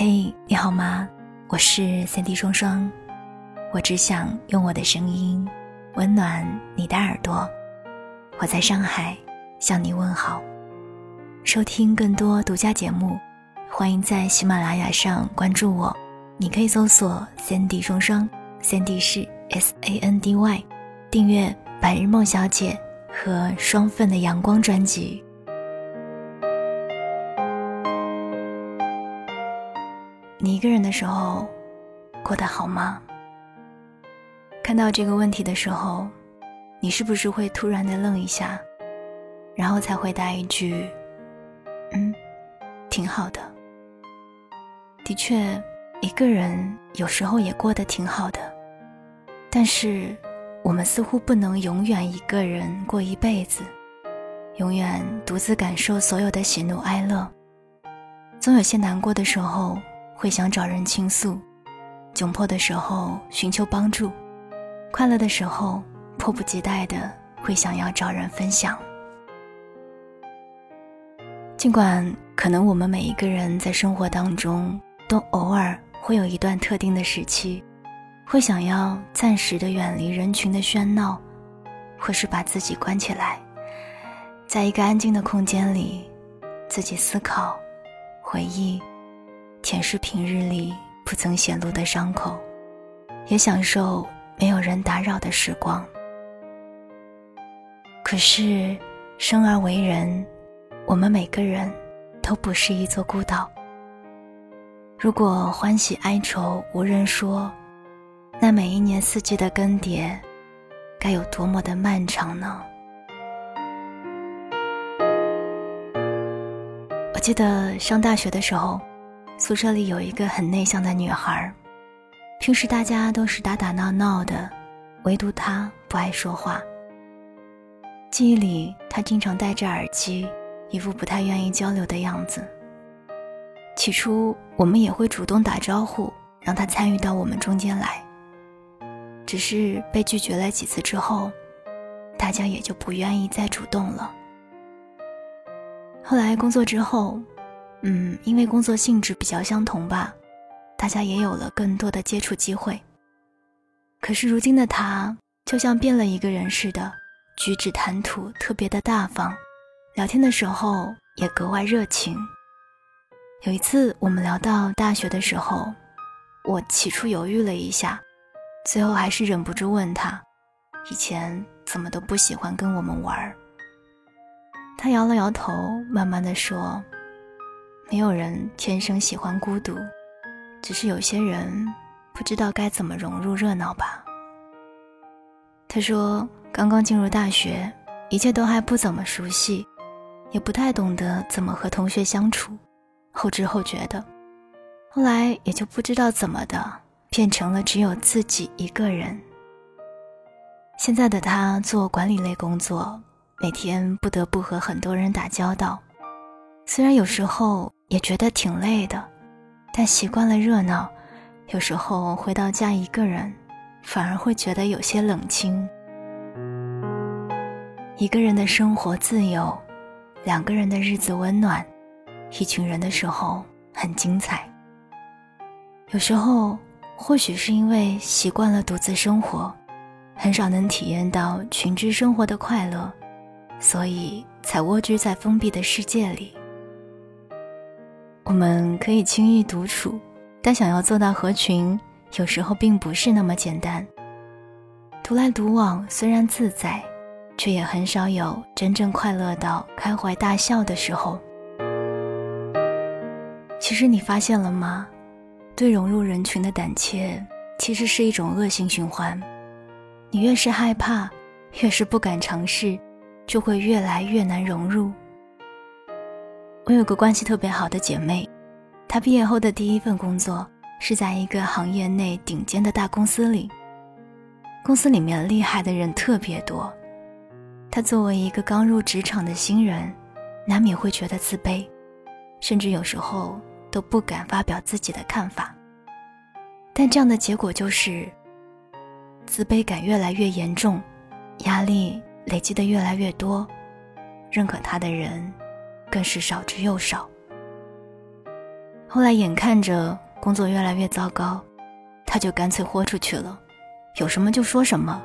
嘿，你好吗？我是三 D 双双，我只想用我的声音温暖你的耳朵。我在上海向你问好。收听更多独家节目，欢迎在喜马拉雅上关注我。你可以搜索三 D 双双，三 D 是 S A N D Y，订阅《白日梦小姐》和《双份的阳光》专辑。你一个人的时候，过得好吗？看到这个问题的时候，你是不是会突然的愣一下，然后才回答一句：“嗯，挺好的。”的确，一个人有时候也过得挺好的，但是我们似乎不能永远一个人过一辈子，永远独自感受所有的喜怒哀乐，总有些难过的时候。会想找人倾诉，窘迫的时候寻求帮助，快乐的时候迫不及待的会想要找人分享。尽管可能我们每一个人在生活当中都偶尔会有一段特定的时期，会想要暂时的远离人群的喧闹，或是把自己关起来，在一个安静的空间里，自己思考、回忆。舔舐平日里不曾显露的伤口，也享受没有人打扰的时光。可是，生而为人，我们每个人都不是一座孤岛。如果欢喜哀愁无人说，那每一年四季的更迭，该有多么的漫长呢？我记得上大学的时候。宿舍里有一个很内向的女孩，平时大家都是打打闹闹的，唯独她不爱说话。记忆里，她经常戴着耳机，一副不太愿意交流的样子。起初，我们也会主动打招呼，让她参与到我们中间来。只是被拒绝了几次之后，大家也就不愿意再主动了。后来工作之后。嗯，因为工作性质比较相同吧，大家也有了更多的接触机会。可是如今的他，就像变了一个人似的，举止谈吐特别的大方，聊天的时候也格外热情。有一次我们聊到大学的时候，我起初犹豫了一下，最后还是忍不住问他，以前怎么都不喜欢跟我们玩他摇了摇头，慢慢的说。没有人天生喜欢孤独，只是有些人不知道该怎么融入热闹吧。他说，刚刚进入大学，一切都还不怎么熟悉，也不太懂得怎么和同学相处，后知后觉的。后来也就不知道怎么的，变成了只有自己一个人。现在的他做管理类工作，每天不得不和很多人打交道，虽然有时候。也觉得挺累的，但习惯了热闹，有时候回到家一个人，反而会觉得有些冷清。一个人的生活自由，两个人的日子温暖，一群人的时候很精彩。有时候，或许是因为习惯了独自生活，很少能体验到群居生活的快乐，所以才蜗居在封闭的世界里。我们可以轻易独处，但想要做到合群，有时候并不是那么简单。独来独往虽然自在，却也很少有真正快乐到开怀大笑的时候。其实你发现了吗？对融入人群的胆怯，其实是一种恶性循环。你越是害怕，越是不敢尝试，就会越来越难融入。我有个关系特别好的姐妹，她毕业后的第一份工作是在一个行业内顶尖的大公司里。公司里面厉害的人特别多，她作为一个刚入职场的新人，难免会觉得自卑，甚至有时候都不敢发表自己的看法。但这样的结果就是，自卑感越来越严重，压力累积的越来越多，认可她的人。更是少之又少。后来眼看着工作越来越糟糕，他就干脆豁出去了，有什么就说什么。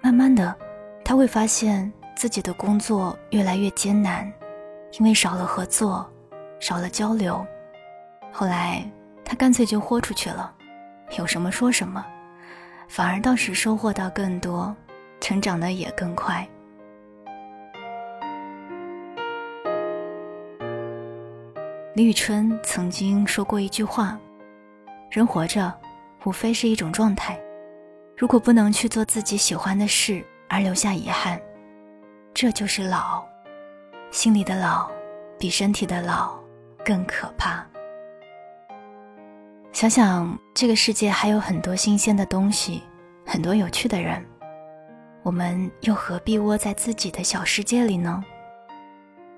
慢慢的，他会发现自己的工作越来越艰难，因为少了合作，少了交流。后来，他干脆就豁出去了，有什么说什么，反而倒是收获到更多，成长的也更快。李宇春曾经说过一句话：“人活着，无非是一种状态。如果不能去做自己喜欢的事而留下遗憾，这就是老。心里的老，比身体的老更可怕。”想想这个世界还有很多新鲜的东西，很多有趣的人，我们又何必窝在自己的小世界里呢？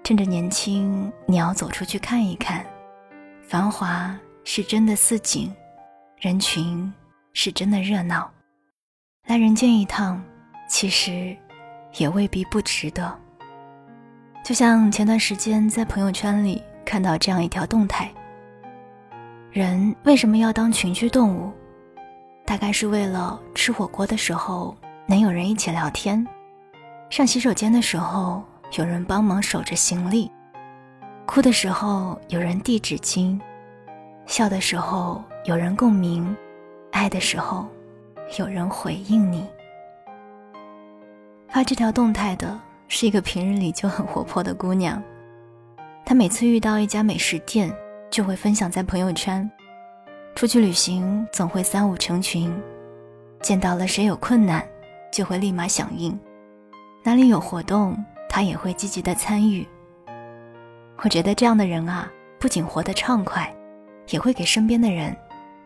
趁着年轻，你要走出去看一看，繁华是真的似锦，人群是真的热闹，来人间一趟，其实也未必不值得。就像前段时间在朋友圈里看到这样一条动态。人为什么要当群居动物？大概是为了吃火锅的时候能有人一起聊天，上洗手间的时候有人帮忙守着行李，哭的时候有人递纸巾，笑的时候有人共鸣，爱的时候有人回应你。发这条动态的是一个平日里就很活泼的姑娘，她每次遇到一家美食店。就会分享在朋友圈，出去旅行总会三五成群，见到了谁有困难，就会立马响应，哪里有活动，他也会积极的参与。我觉得这样的人啊，不仅活得畅快，也会给身边的人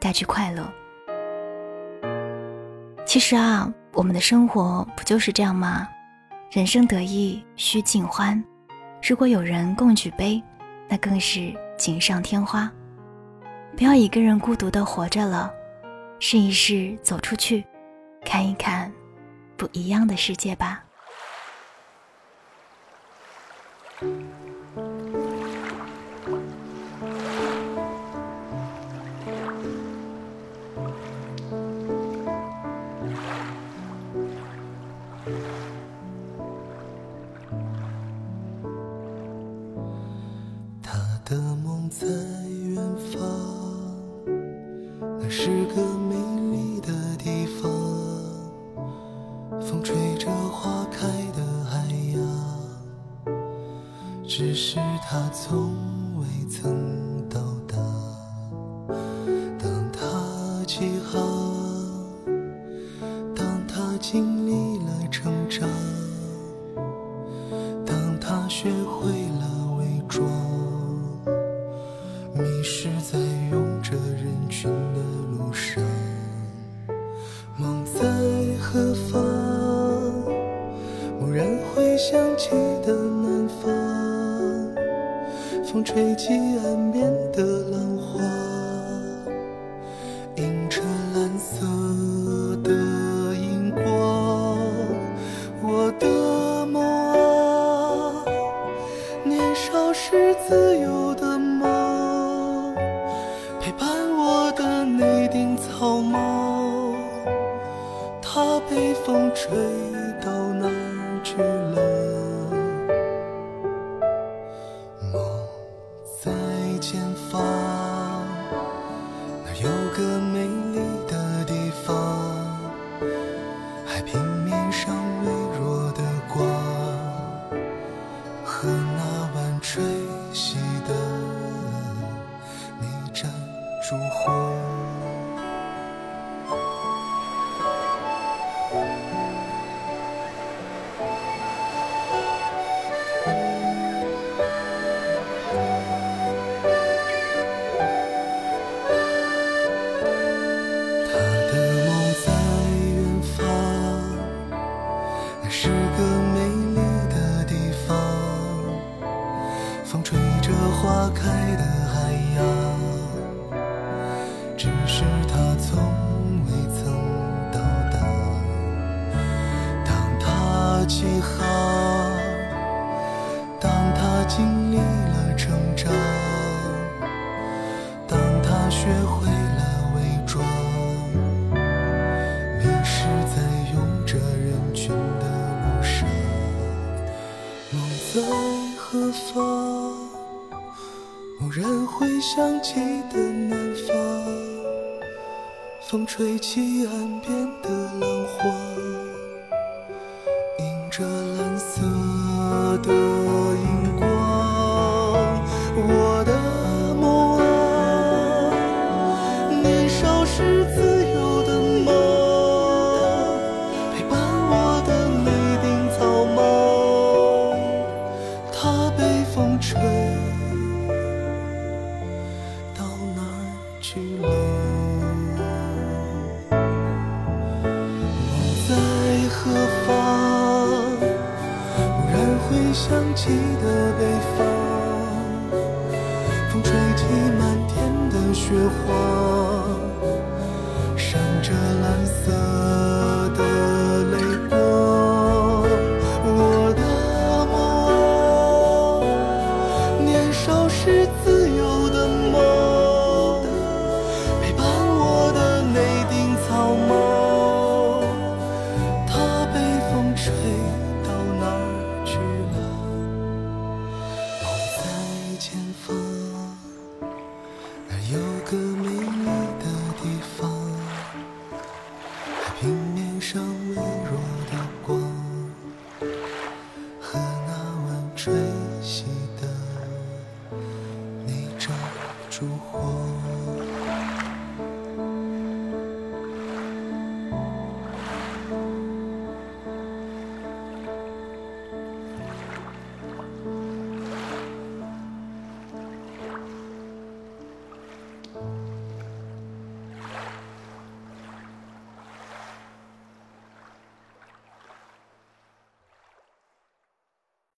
带去快乐。其实啊，我们的生活不就是这样吗？人生得意须尽欢，如果有人共举杯，那更是。锦上添花，不要一个人孤独的活着了，试一试走出去，看一看不一样的世界吧。在曾吹起岸边的浪花，映着蓝色的荧光。我的梦啊，年少时自由的。梦，陪伴起航，当他经历了成长，当他学会了伪装，迷失在拥着人群的路上。梦在何方？蓦然回想起的南方，风吹起岸边的浪花。